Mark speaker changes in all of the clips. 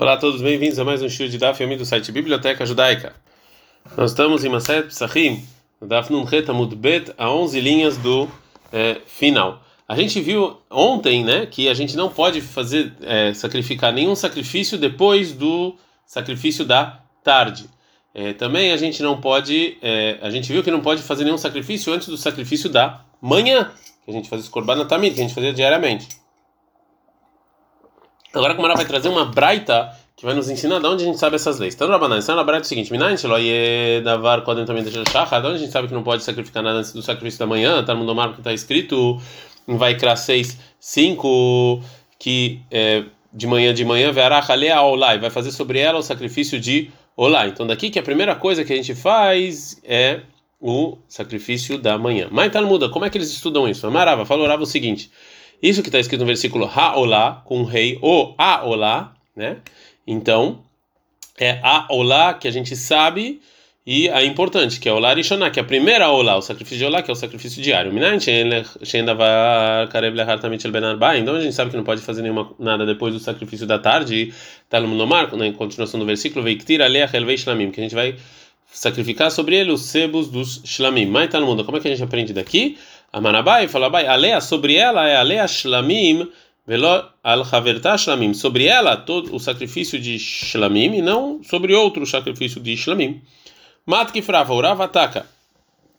Speaker 1: Olá a todos, bem-vindos a mais um show de Daf do site Biblioteca Judaica. Nós estamos em Maset Psachim, Daf Nun Amud Bet, a 11 linhas do é, final. A gente viu ontem, né, que a gente não pode fazer é, sacrificar nenhum sacrifício depois do sacrifício da tarde. É, também a gente não pode, a gente viu que não pode fazer nenhum sacrifício antes do sacrifício da manhã, que a gente fazia Korban Tamid, que a gente fazia diariamente. Agora a Gemara vai trazer uma braita que vai nos ensinar de onde a gente sabe essas leis. Então, Rabanan, é uma braita o seguinte: Sheloye Davar Kodem também deixa de onde a gente sabe que não pode sacrificar nada antes do sacrifício da manhã, tá no Domar que está escrito em Vaikra 6, 5, que é, de manhã de manhã, Verach Alea Olai, vai fazer sobre ela o sacrifício de Olá. Então, daqui que a primeira coisa que a gente faz é o sacrifício da manhã. Mas muda, como é que eles estudam isso? Amarava, falou o seguinte. Isso que está escrito no versículo Ha-olá, com rei, o A-olá, né? Então, é A-olá que a gente sabe e a importante, que é o Olá Rishoná, que é a primeira Olá, o sacrifício de Olá, que é o sacrifício diário. Então a gente sabe que não pode fazer nenhuma, nada depois do sacrifício da tarde, está no Nomar, na continuação do versículo, que a gente vai sacrificar sobre ele os sebos dos shlamim. Mas mundo. Como é que a gente aprende daqui? A Manabai fala, bai, alea sobre ela é alea shlamim, velo al shlamim. Sobre ela todo o sacrifício de shlamim e não sobre outro sacrifício de shlamim. Mat que frava, orava ataca.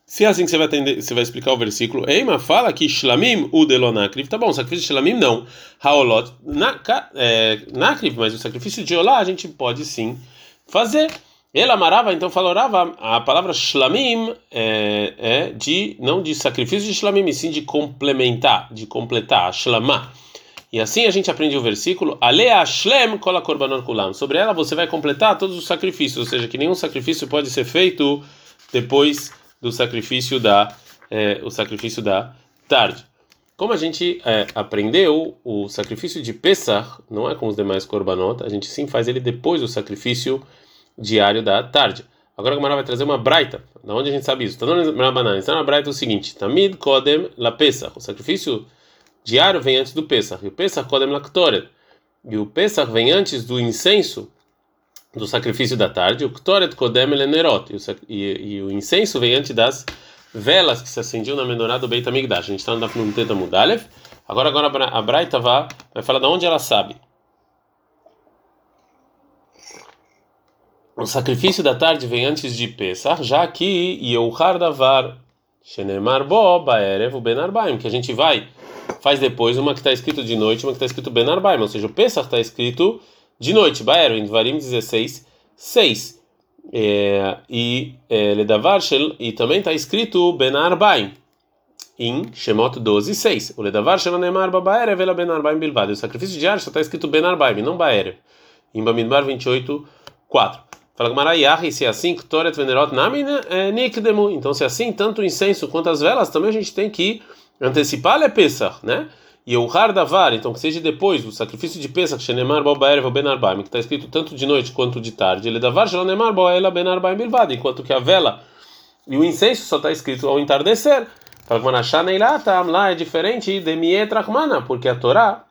Speaker 1: Se é assim que você vai, atender, você vai explicar o versículo, Eima fala que Shlamim o delonakriv, tá bom, sacrifício de Shlamim não, Haolot é, nakriv, mas o sacrifício de Olá a gente pode sim fazer. Ele amarava, então falorava a palavra shlamim é, é, de não de sacrifício de shlamim, e sim de complementar, de completar, shlamá. E assim a gente aprende o versículo Alea shlem kola korbanot kulam. Sobre ela você vai completar todos os sacrifícios, ou seja, que nenhum sacrifício pode ser feito depois do sacrifício da é, o sacrifício da tarde. Como a gente é, aprendeu, o sacrifício de Pesach não é como os demais korbanot, a gente sim faz ele depois do sacrifício diário da tarde. Agora a Gemara vai trazer uma braita. Da onde a gente sabe isso? Está na banana. Está na braita o seguinte: Tamid Kodem la Pesach. O sacrifício diário vem antes do Pesach. E o Pesach Kodem la Ktoret. E o Pesach vem antes do incenso do sacrifício da tarde. O Ktoret Kodem lenerot. E, o incenso vem antes das velas que se acendiam na menorá do Beit HaMikdash. A gente está no Teta Mudalev. Agora, agora a Braita vai, vai falar de onde ela sabe. O sacrifício da tarde vem antes de Pesach, já que Yohar Davar, Shenemar Bo, Baerev, Ben Arbaim, que a gente vai, faz depois uma que está escrito de noite, uma que está escrito Ben Arbaim, ou seja, o Pesach está escrito de noite, Baerev, em Dvarim 16, 6. É, e é, Ledavar e também está escrito Ben Arbaim, em Shemot 12, 6. O Ledavar Shel Nemar Baerev, ela Ben Arbaim Bilvad. O sacrifício diário só está escrito Ben Arbaim, não Baerev. Em Bamidbar 28, 4. Fala se é assim, Nami é, Nikdemu. Então, se é assim, tanto o incenso quanto as velas, também a gente tem que antecipar a Pesach, né? E o Har Davar, então que seja depois do sacrifício de Pesach, Shenemar Bobaerev Ben Arbaim, que está escrito tanto de noite quanto de tarde, ele Davar Shenemar Boela Ben Arbaim Bilvad, enquanto que a vela e o incenso só está escrito ao entardecer. Fala lá é diferente de Mietrachmana, porque a Torá,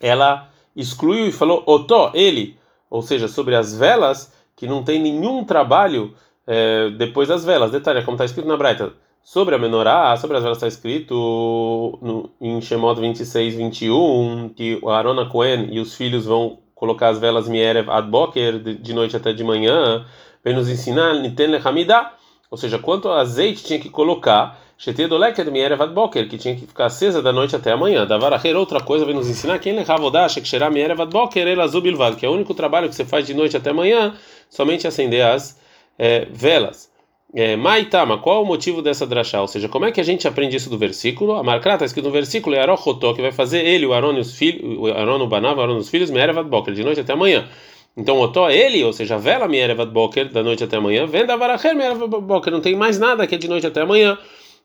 Speaker 1: ela excluiu e falou Otó, ele, ou seja, sobre as velas que não tem nenhum trabalho é, depois das velas. Detalhe, como está escrito na Braita, sobre a menorá, sobre as velas está escrito no, em Shemot 26, 21, que o Arona Cohen e os filhos vão colocar as velas Mierev ad Boker, de, noite até de manhã, vem nos ensinar Niten Lehamidá, ou seja, quanto azeite tinha que colocar, Shetedoleket Mierev ad Boker, que tinha que ficar acesa da noite até amanhã. Da Varacher, outra coisa, vem nos ensinar quem Lehavodá, Shekshera Mierev ad Boker, Elazubilvad, que é o único trabalho que você faz de noite até amanhã, somente acender as é, velas. É, Maitama, qual o motivo dessa drachá? Ou seja, como é que a gente aprende isso do versículo? A marca está escrito no versículo, é Arochotó, que vai fazer ele, o Aron e os filhos, o Aron, o Banav, o Aron e os filhos, Merevat Boker, de noite até amanhã. Então, Otó, ele, ou seja, a vela Merevat Boker, da noite até amanhã, venda Varacher Merevat Boker, não tem mais nada que é de noite até amanhã.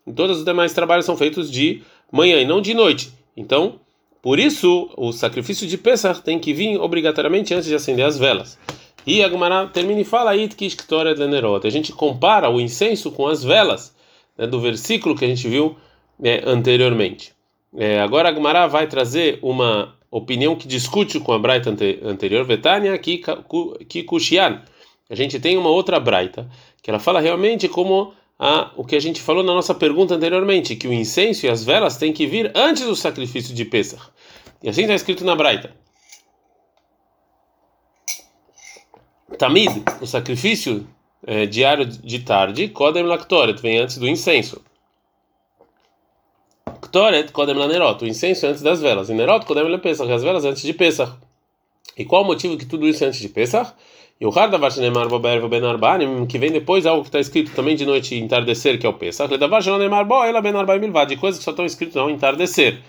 Speaker 1: E todos os demais trabalhos são feitos de manhã e não de noite. Então, por isso, o sacrifício de Pesach tem que vir obrigatoriamente antes de acender as velas. E a Gemara termina e fala aí que história de Nerot. A gente compara o incenso com as velas né, do versículo que a gente viu né, anteriormente. É, agora a Gemara vai trazer uma opinião que discute com a Braita anterior, Vetania Kikushian. A gente tem uma outra Braita, que ela fala realmente como a, o que a gente falou na nossa pergunta anteriormente, que o incenso e as velas têm que vir antes do sacrifício de Pesach. E assim está escrito na Braita. Tamid, o sacrifício é, diário de tarde, Kodem Laktoret, vem antes do incenso. Ktoret Kodem Lanerot, o incenso antes das velas. E Nerot Kodem Lepesach, as velas antes de Pesach. E qual o motivo que tudo isso é antes de Pesach? E o Hardavar Bober Ben Arbanim, que vem depois algo que está escrito também de noite entardecer, que é o Pesach. Ledavar Shenemar Bo, ela Ben Arbaim Milvad, de coisas que só estão escritas ao entardecer.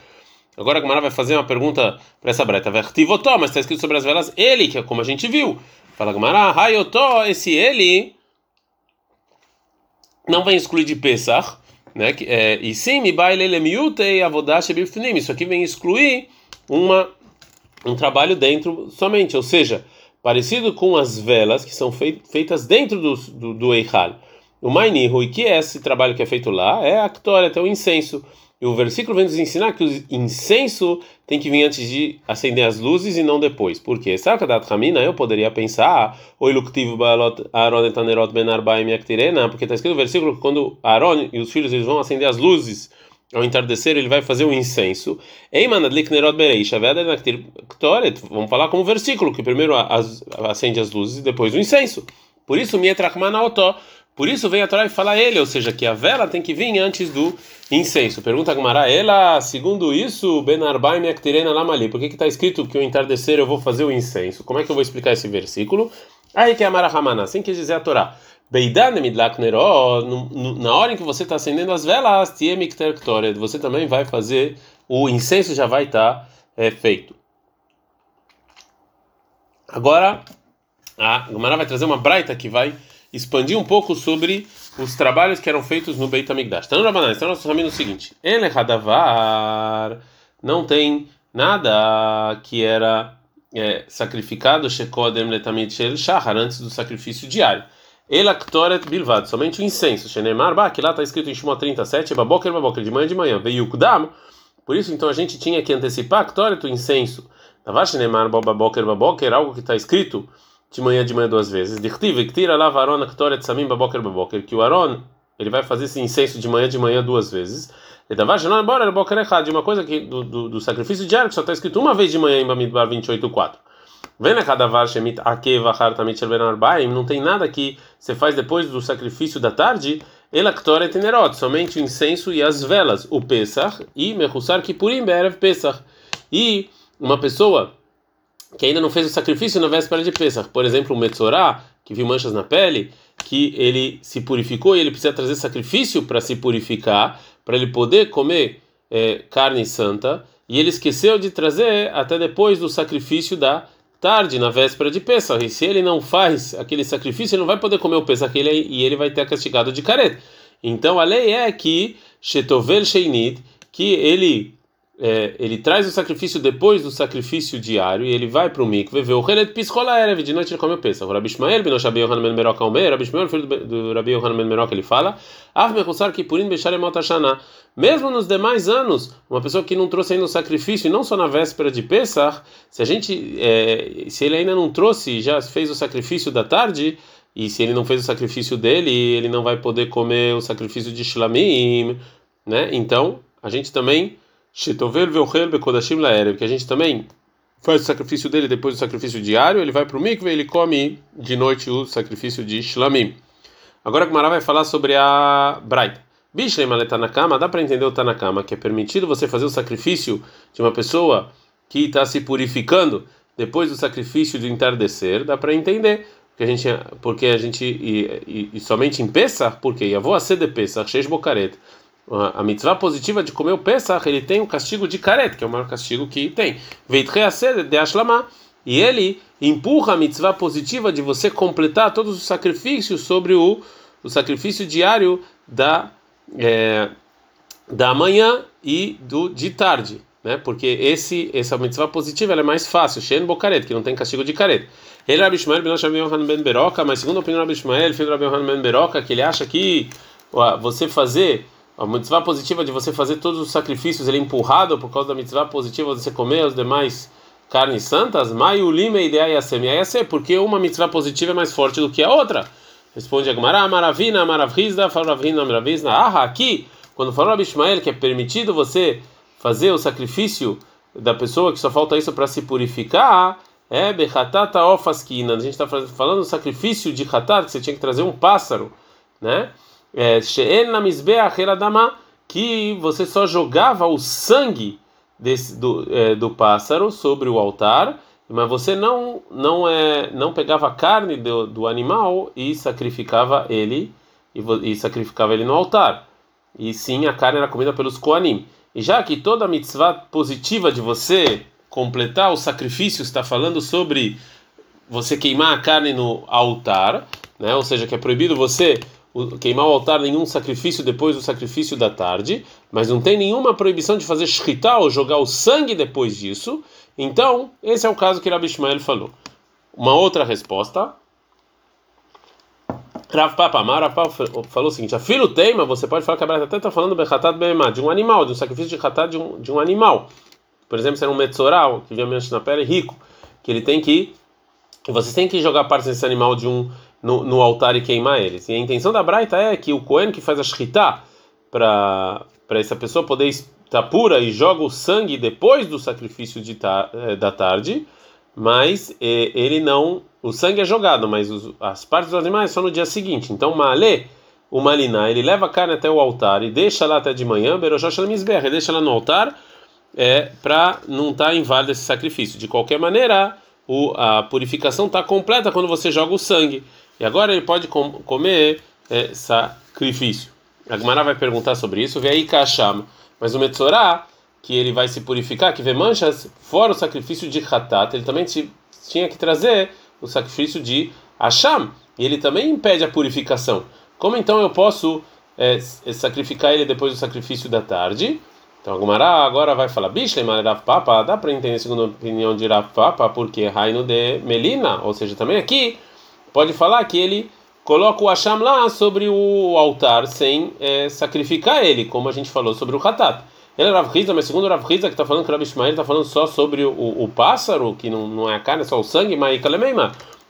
Speaker 1: Agora a Gamara vai fazer uma pergunta para essa breta. Vertivotó, mas está escrito sobre as velas ele, que é como a gente viu. Fala Gamara, Hayotó, esse ele não vem excluir de Pesach, né? É, e sim, mi baile lemiutei avodash bifnim. Isso aqui vem excluir uma um trabalho dentro somente, ou seja, parecido com as velas que são feitas dentro do do, do Eichal. O Mainihu, e que é esse trabalho que é feito lá, é a Ktora, até o incenso. E o versículo vem nos ensinar que o incenso tem que vir antes de acender as luzes e não depois. Por quê? Sakadat Hamina, eu poderia pensar, Aaron porque está escrito no versículo que quando Aaron e os filhos eles vão acender as luzes ao entardecer, ele vai fazer um incenso. Vamos falar como versículo, que primeiro acende as luzes e depois o incenso. Por isso. Por isso vem a Torá e fala ele, ou seja, que a vela tem que vir antes do incenso. Pergunta a Gumara, ela, segundo isso, Benarbai Mektirena Lamali, por que está escrito que o entardecer eu vou fazer o incenso? Como é que eu vou explicar esse versículo? Aí que é Amara Hamana, assim quer dizer a Torá. Na hora em que você está acendendo as velas, você também vai fazer, o incenso já vai estar tá, é, feito. Agora, a Gumara vai trazer uma braita que vai expandir um pouco sobre os trabalhos que eram feitos no Beit HaMikdash. Então, Rabanan, então nós sabemos o seguinte: Ele Hadavar não tem nada que era é, sacrificado Shekodem Letamid Shel Shahar antes do sacrifício diário. Ela Ktoret Bilvad, somente o incenso. Shenemar que lá está escrito em Shimon 37, Baboker Baboker, de manhã de manhã. Kudam. Por isso, então, a gente tinha que antecipar Ktoret, o incenso. Tava Shenemar Baboker Baboker, algo que está escrito de manhã de manhã duas vezes. Dirtiv, tira lá varona samim baboker baboker, que o Aron ele vai fazer esse incenso de manhã de manhã duas vezes. E embora baboker errado, de uma coisa que do, do, do sacrifício diário que só está escrito uma vez de manhã em Bamidbar 28:4. Não tem nada que você faz depois do sacrifício da tarde. Ela ktoret tenerot, somente o incenso e as velas, o pesach e mechusar kipurim berev pesach. E uma pessoa que ainda não fez o sacrifício na véspera de Pesach. Por exemplo, o Metzorá, que viu manchas na pele, que ele se purificou e ele precisa trazer sacrifício para se purificar, para ele poder comer é, carne santa, e ele esqueceu de trazer até depois do sacrifício da tarde, na véspera de Pesach. E se ele não faz aquele sacrifício, ele não vai poder comer o Pesach e ele vai ter castigado de careta. Então a lei é que Shetovel Sheinit, que ele é, ele traz o sacrifício depois do sacrifício diário e ele vai para o mikve, vê o relet piscola erev, de noite ele come o peça. O Rabi Ishmael, ben Shabi Yohanan ben Meroka Omer, Rabi Ishmael, filho do Rabi Yohanan ben Meroka, ele fala, Av mechusar kipurim bechare motashana. Mesmo nos demais anos, uma pessoa que não trouxe ainda o sacrifício, e não só na véspera de Pesach, se a gente, é, se ele ainda não trouxe, já fez o sacrifício da tarde, e se ele não fez o sacrifício dele, ele não vai poder comer o sacrifício de Shlamim, né? Então, a gente também Shetovel veochel bekodashim laerev, que a gente também faz o sacrifício dele depois do sacrifício diário, ele vai para o mikve, ele come de noite o sacrifício de shlamim. Agora a Gemara vai falar sobre a Braita. Bishlem Tanakama, dá para entender o Tanakama, que é permitido você fazer o sacrifício de uma pessoa que está se purificando depois do sacrifício de entardecer, dá para entender. Porque a gente, porque a gente e, e, e somente em Pesach, porque Yavô a de Pesach, Sheish Bokaret, a mitzvah positiva de comer o Pesach, ele tem o castigo de caret, que é o maior castigo que tem. de ashlama. E ele empurra a mitzvah positiva de você completar todos os sacrifícios sobre o, o sacrifício diário da, é, da manhã e do de tarde. Né? Porque esse, essa mitzvah positiva é mais fácil, Shen Bokaret, que não tem castigo de caret. Ele Rabi Ishmael ben Beroca, mas segundo a opinião do Rabi filho do ben Beroca, que ele acha que ó, você fazer a mitzvah positiva de você fazer todos os sacrifícios, ele é empurrado por causa da mitzvah positiva de você comer as demais carnes santas, maiulime ideia ser porque uma mitzvah positiva é mais forte do que a outra. Responde Agmará, Maravina, Maravrizda, Faravina, Maravizna. Ah, aqui, quando falou Rabi Ishmael que é permitido você fazer o sacrifício da pessoa que só falta isso para se purificar, é bechatata ofaskina. A gente está falando do sacrifício de hatat, que você tinha que trazer um pássaro, né? É, que você só jogava o sangue desse, do, é, do pássaro sobre o altar, mas você não não é não pegava a carne do, do animal e sacrificava ele e, e, sacrificava ele no altar. E sim, a carne era comida pelos koanim. E já que toda mitzvah positiva de você completar o sacrifício está falando sobre você queimar a carne no altar, né? Ou seja, que é proibido você queimar o altar nenhum sacrifício depois do sacrifício da tarde, mas não tem nenhuma proibição de fazer shkita ou jogar o sangue depois disso. Então, esse é o caso que Rabi Ishmael falou. Uma outra resposta. Rav Papa Amar, Rav Papa falou o seguinte: a filho teima, você pode falar que a Brata até está falando de um animal, de um sacrifício de hatat de um, de um animal. Por exemplo, se era um metzoral, que via na pele, rico, que ele tem que. Vocês têm que jogar partes desse animal de um no, no, altar e queimar eles. E a intenção da Braita é que o Cohen que faz a Shritá para essa pessoa poder estar pura e joga o sangue depois do sacrifício de ta, eh, da tarde, mas eh, ele não. O sangue é jogado, mas os, as partes dos animais são no dia seguinte. Então, Malê, o Maliná, ele leva a carne até o altar e deixa lá até de manhã, ele deixa lá no altar é, para não estar tá inválido esse sacrifício. De qualquer maneira, o, a purificação está completa quando você joga o sangue. E agora ele pode com, comer é, sacrifício. A Gemara vai perguntar sobre isso. Vê aí Kasham. Mas o Metzorah, que ele vai se purificar, que vê manchas, fora o sacrifício de Hatat, ele também tinha que trazer o sacrifício de Asham. E ele também impede a purificação. Como então eu posso é, sacrificar ele depois do sacrifício da tarde? Então a agora vai falar, Bishlem Rav Papa, dá para entender segundo a opinião de Rav Papa, porque Raino de Melina, ou seja, também aqui pode falar que ele coloca o Hasham lá sobre o altar sem é, sacrificar ele, como a gente falou sobre o Hatat. Ele é Rav Riza, mas segundo o Rav Riza, que está falando que o Rav Ishmael está falando só sobre o, o, pássaro, que não, não é a carne, é só o sangue, mas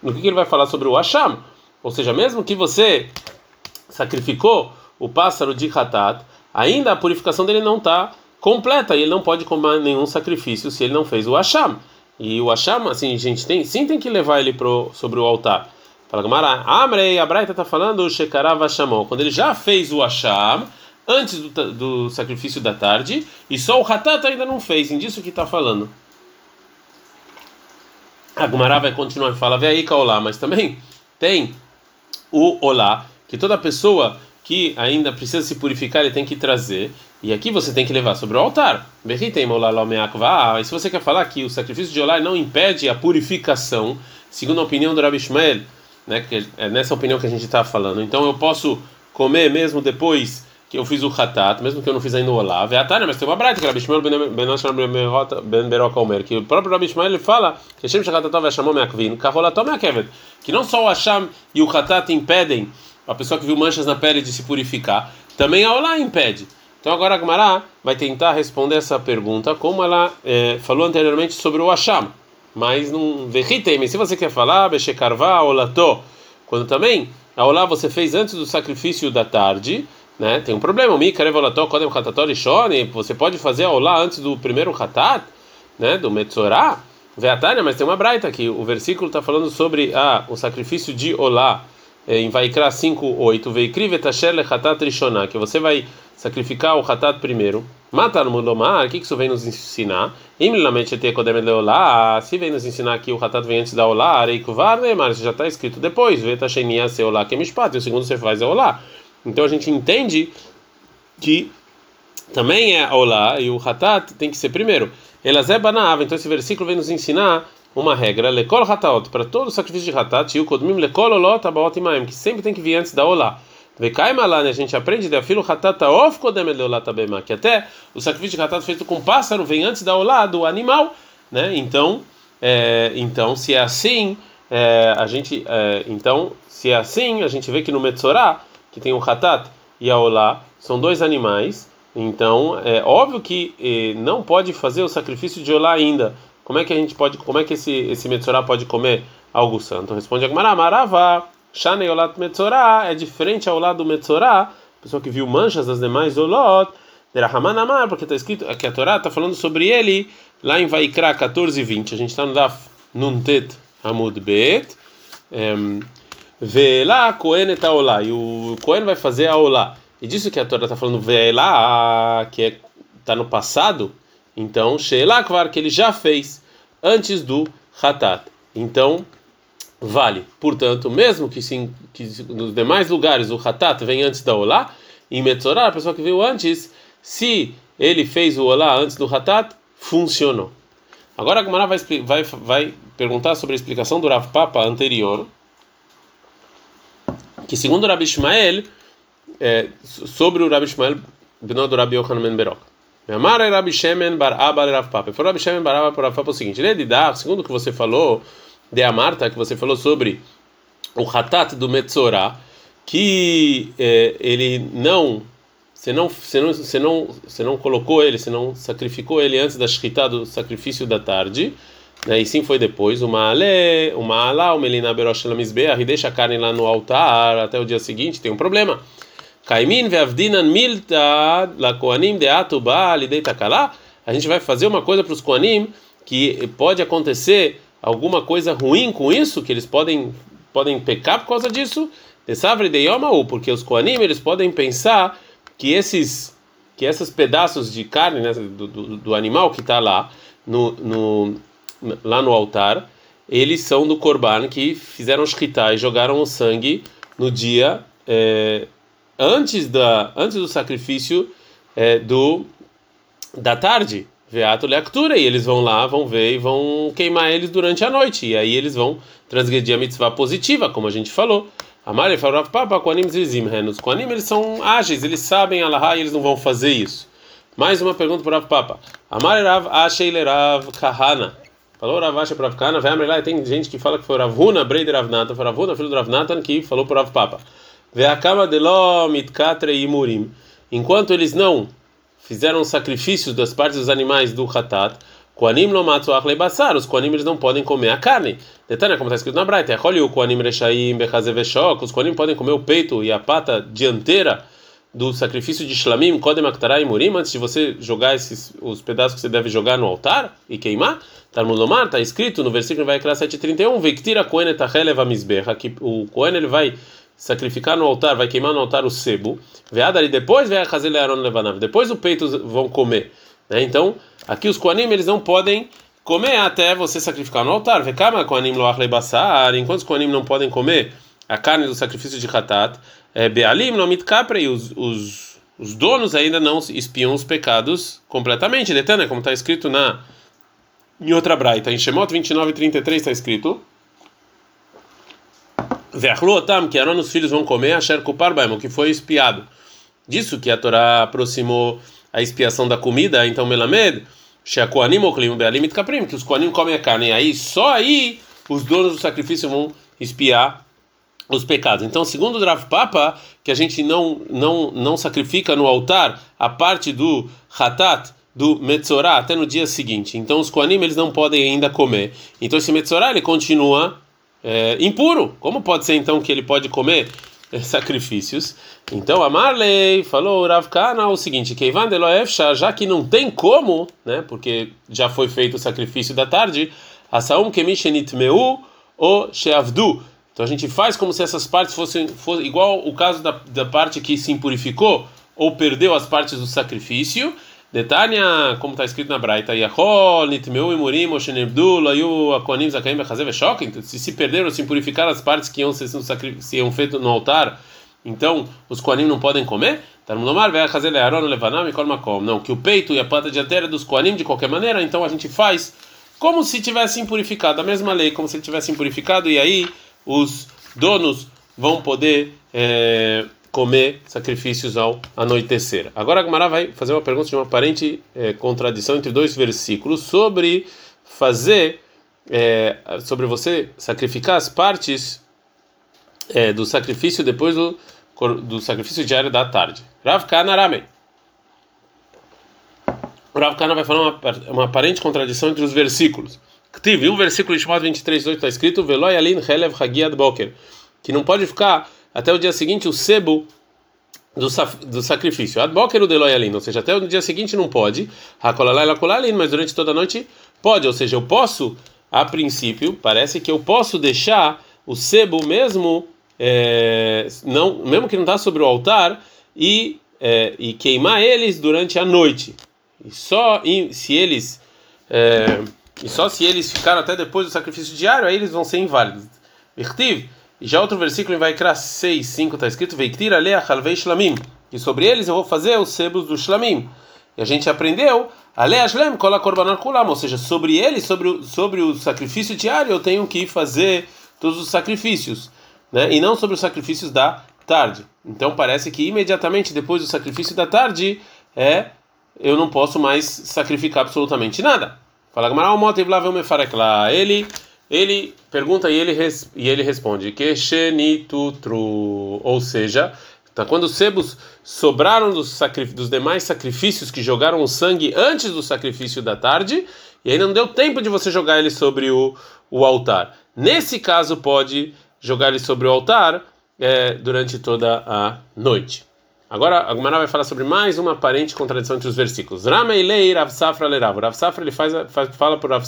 Speaker 1: no que, que ele vai falar sobre o Hasham? Ou seja, mesmo que você sacrificou o pássaro de Hatat, ainda a purificação dele não está completa e ele não pode comer nenhum sacrifício se ele não fez o Hasham. E o Hasham, assim, a gente tem, sim tem que levar ele pro, sobre o altar. Fala Gamara, Amrei, a Braita está falando Shekarava Shamon, quando ele já fez o Asham, antes do, do, sacrifício da tarde, e só o Hatat ainda não fez, disso que está falando. A Gamara vai continuar e fala, vê aí Kaolá, mas também tem o Olá, que toda pessoa que ainda precisa se purificar, ele tem que trazer, e aqui você tem que levar sobre o altar. E se você quer falar que o sacrifício de Olá não impede a purificação, segundo a opinião do Rabi Ishmael, né? Que é nessa opinião que a gente está falando. Então eu posso comer mesmo depois que eu fiz o hatat, mesmo que eu não fiz ainda o olav. É a mas tem uma que Rabi Shmuel ben Beroca Omer, que o próprio Rabi Shmuel ele fala que Hashem Shachatatav Hashamom Meakvin, Kaholatom Meakevet, que não só o Hasham e o hatat impedem a pessoa que viu manchas na pele de se purificar, também a olá impede. Então agora a Gemara vai tentar responder essa pergunta como ela é, falou anteriormente sobre o Hasham mas não verritem. Se você quer falar, bechekarvá, olató, quando também a olá você fez antes do sacrifício da tarde, né? Tem um problema. Mi karevolató, kodem hatatori shone. Você pode fazer a olá antes do primeiro hatat, né? Do metzorá. Veatania, mas tem uma braita aqui. O versículo está falando sobre ah, o sacrifício de olá em Vaikra 5:8. Veikri vetasher lechatat rishoná, que você vai sacrificar o hatat primeiro. Matar mulomar, o que isso vem nos ensinar? Se vem nos ensinar que o hatat vem antes da olá, reikuvar, mas já está escrito depois. Veta shenia se olá que é mishpat, e o segundo você faz é olá. Então a gente entende que também é olá e o hatat tem que ser primeiro. Elazé banava, então esse versículo vem nos ensinar uma regra, lekol hatat, para todo sacrifício de hatat, e o kodmim lekol olot abaot imaim, que sempre tem que vir antes da olá. Vekaimala, né? A gente aprende de afilo hatata of bema, que até o sacrifício de hatata feito com pássaro vem antes da olá do animal, né? Então, é, então se é assim, é, a gente, é, então se é assim, a gente vê que no Metzorá que tem o hatat e a olá, são dois animais, então é óbvio que eh, não pode fazer o sacrifício de olá ainda. Como é que a gente pode, como é que esse esse metzorá pode comer algo santo? Responde Agmará, Maravá, Shanei Olat Metzorá, é diferente ao lado do Metzorá, pessoa que viu manchas das demais Olot, Derahaman Amar, porque está escrito que a Torá está falando sobre ele lá em Vaikra 14 e 20. A gente está no Daf Nuntet Amud Bet. Vê lá, Cohen está olá. E o Cohen vai fazer a olá. E disso que a Torá está falando, vê lá, que é, está no passado. Então, Sheila Kvar, que ele já fez antes do Hatat. Então, vale. Portanto, mesmo que, sim, que nos demais lugares o Hatat vem antes da Olá, em Metzorah, a pessoa que veio antes, se ele fez o Olá antes do Hatat, funcionou. Agora a Gemara vai, vai, vai perguntar sobre a explicação do Rav Papa anterior, que segundo o Rabi Ishmael, é, sobre o Rabi Ishmael, Beno do Rabi Yochanan Ben Berok. Amar é Rabi Shemen bar Abba Rav Papa. Foi Rabi Shemen bar Abba Rav Papa o seguinte, ele é de dar, segundo o que você falou, de Amarta, que você falou sobre o Hatat do Metzorah, que é, ele não você não, você não, você não, você não colocou ele, você não sacrificou ele antes da shkita do sacrifício da tarde, né? E sim foi depois. Uma ale, uma ala, uma elina berosh lamizbeah, e deixa a carne lá no altar até o dia seguinte, tem um problema. Kaimin ve'avdinan milta la koanim deatu ba lidei takala. A gente vai fazer uma coisa para os koanim que pode acontecer alguma coisa ruim com isso, que eles podem podem pecar por causa disso. Desavre de yomahu, porque os koanim eles podem pensar que esses que esses pedaços de carne né, do, do, do, animal que está lá no, no, lá no altar eles são do korban que fizeram shkita e jogaram o sangue no dia é, antes da antes do sacrifício é, do da tarde veato leactura e eles vão lá vão ver e vão queimar eles durante a noite e aí eles vão transgredir a mitzvah positiva como a gente falou Amar falou Papa, Koanim Zizim, Os Koanim eles são ágeis, eles sabem Allahá e eles não vão fazer isso. Mais uma pergunta para o Papa. Amar Rav Ashei Rav Kahana. Falou Rav para Rav Kahana, vai lá tem gente que fala que foi Rav Huna, Brei de Rav Natan, foi Rav Huna, filho do Rav Natan, que falou para o Papa. Ve'akama deló mitkatre imurim. Enquanto eles não fizeram sacrifícios das partes dos animais do Hatat, Koanim lo matzuach lebassar, os Koanim eles não podem comer a carne. Detana, como está escrito na Braita, olha o Koanim rechaim bechazeveshok, os Koanim podem comer o peito e a pata dianteira do sacrifício de Shlamim, Kodem Aktará e Murim, antes de você jogar esses, os pedaços que você deve jogar no altar e queimar. Talmud Lomar, está escrito no versículo vai criar 731, Vektira Kohen etacheleva misberra, que o Kohen ele vai sacrificar no altar, vai queimar no altar o sebo, veada e depois vai a Aaron levanav, depois o peito vão comer. Né? Então, aqui os Koanim eles não podem comer até você sacrificar no altar. Vekama Koanim loach lebassar, enquanto os Koanim não podem comer a carne do sacrifício de Hatat, é, Bealim no mitkapre, e os, os, os donos ainda não espiam os pecados completamente. Detana, como está escrito na em outra braita, em Shemot 29 e 33 está escrito Ve'achluotam, que Aaron os filhos vão comer, Asher Kupar o que foi espiado. Disso que a Torá aproximou a expiação da comida, então Melamed, Sheakoanim Oklim Bealim Kaprim, que os Koanim comem a carne, aí só aí os donos do sacrifício vão espiar os pecados. Então, segundo o Rav Papa, que a gente não não não sacrifica no altar a parte do Hatat do Metzorah até no dia seguinte. Então, os Koanim eles não podem ainda comer. Então, esse Metzorah ele continua é, impuro. Como pode ser então que ele pode comer sacrifícios. Então a Marley falou Rav Kana o seguinte, que já que não tem como, né, porque já foi feito o sacrifício da tarde, asaum kemishenit meu o sheavdu. Então a gente faz como se essas partes fossem, fossem igual o caso da, da parte que se impurificou ou perdeu as partes do sacrifício. Detania, como está escrito na Braita, e Shok. Se se perderam, se purificaram as partes que iam ser se iam feito no altar, então os Koanim não podem comer? Não, que o peito e a planta dianteira dos Koanim, de qualquer maneira, então a gente faz como se tivesse impurificado, a mesma lei, como se ele tivesse impurificado, e aí os donos vão poder. É, comer sacrifícios ao anoitecer. Agora a Gemara vai fazer uma pergunta de uma aparente é, contradição entre dois versículos sobre fazer, é, sobre você sacrificar as partes é, do sacrifício depois do, do sacrifício diário da tarde. Rav Kana Aramei. O Rav Kana vai falar uma, uma aparente contradição entre os versículos. Tive um versículo de Shemot 23, 8 está escrito Veloy alin helev hagiad boker que não pode ficar até o dia seguinte o sebo do, do sacrifício. Adboker o deloy alin, ou seja, até o dia seguinte não pode. Mas durante toda a noite pode. Ou seja, eu posso, a princípio, parece que eu posso deixar o sebo mesmo, é, não, mesmo que não está sobre o altar, e, é, e queimar eles durante a noite. E só se eles é, e só se eles ficaram até depois do sacrifício diário, aí eles vão ser inválidos. Irtiv, e já outro versículo em Vaikra 6, 5 está escrito: Veiktir alea halvei shlamim. E sobre eles eu vou fazer os sebos do shlamim. E a gente aprendeu, alea shlem kola korbanot kulam. Ou seja, sobre eles, sobre o, sobre o sacrifício diário, eu tenho que fazer todos os sacrifícios. Né? E não sobre os sacrifícios da tarde. Então parece que imediatamente depois do sacrifício da tarde, é eu não posso mais sacrificar absolutamente nada. Fala Gamara, o motiv lá lá. Ele, ele pergunta e ele, res, e ele responde que tru, ou seja, tá, quando os sebos sobraram dos, dos demais sacrifícios que jogaram o sangue antes do sacrifício da tarde, e ainda não deu tempo de você jogar ele sobre o, o altar. Nesse caso, pode jogar ele sobre o altar é, durante toda a noite. Agora a Gumara vai falar sobre mais uma aparente contradição entre os versículos. Rama Ilei Rav Safra Lerav. Rav Safra ele faz, faz, fala por Rav,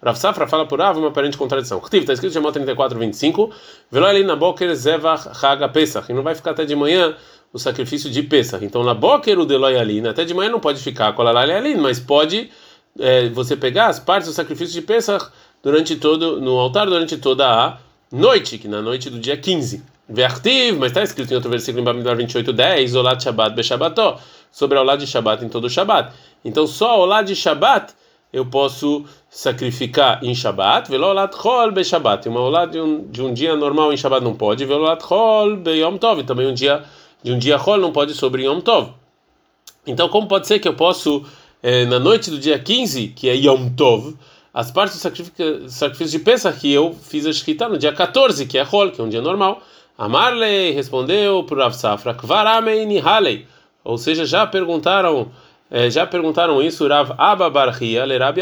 Speaker 1: Rav Safra fala por Rav uma aparente contradição. Está escrito em Shemot 34, 25. Velo ali na boker zevach haga pesach. E não vai ficar até de manhã o sacrifício de Pesach. Então na boker o deloi ali, até de manhã não pode ficar com a ali, mas pode é, você pegar as partes do sacrifício de Pesach durante todo no altar durante toda a noite, que na noite do dia 15. Vertiv, mas está escrito em outro versículo em Bamidbar 28, 10, Olat Shabbat Beshabató, sobre o lado de Shabbat em todo o Shabbat. Então só o lado de Shabbat eu posso sacrificar em Shabbat, Velolat Chol Beshabat. Uma olá de um, de um dia normal em Shabbat não pode, Velolat Chol Beyom Tov. Também um dia de um dia Chol não pode sobre Yom Tov. Então como pode ser que eu posso, eh, na noite do dia 15, que é Yom Tov, as partes do sacrifício, sacrifício de Pesach que eu fiz a Shkita no dia 14, que é Chol, que é um dia normal, Amarley respondeu para Rav Safra, Kvaramei Halei. Ou seja, já perguntaram, eh, já perguntaram isso Rav Abba Abba, Rav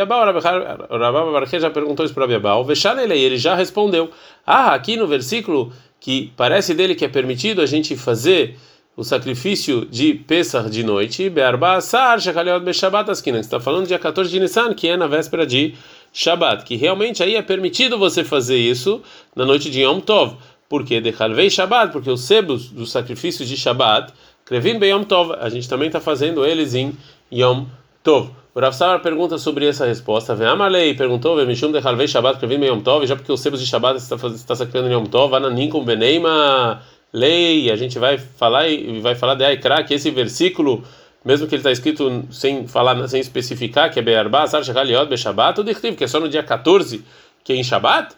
Speaker 1: Abba Barchia já perguntou isso para Rabi Abba, Veshalelei, ele já respondeu. Ah, aqui no versículo que parece dele que é permitido a gente fazer o sacrifício de Pesach de noite, Be'arba Asar, Shekaliot Beshabat Askina, está falando dia 14 de Nissan, que é na véspera de Shabat, que realmente aí é permitido você fazer isso na noite de Yom Tov. Porque de Halvei Shabbat, porque os sebos dos sacrifícios de Shabbat, Krevin Beyom Tov, a gente também está fazendo eles em Yom Tov. O Rav pergunta sobre essa resposta. Vem Amalei perguntou, Mishum de Halvei Shabbat, Krevin Beyom Tov, já porque os sebos de Shabbat está, está sacrificando em Yom Tov, Ananim com Beneima lei, a gente vai falar e vai falar de Aikra, que esse versículo, mesmo que ele está escrito sem falar, sem especificar, que é Be'arba, Sar Shekaliot, Beshabat, o que é só no dia 14, que é em Shabbat?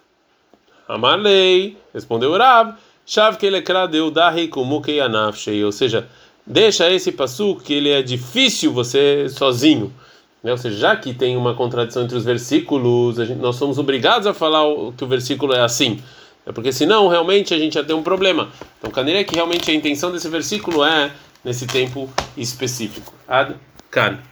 Speaker 1: Amalei, respondeu Rav, Shav que ele deu dahi como que ou seja, deixa esse passo que ele é difícil você sozinho. Né? Ou seja, já que tem uma contradição entre os versículos, gente, nós somos obrigados a falar que o versículo é assim. É porque senão realmente a gente já tem um problema. Então, Canira, que realmente a intenção desse versículo é nesse tempo específico. Ad Kan.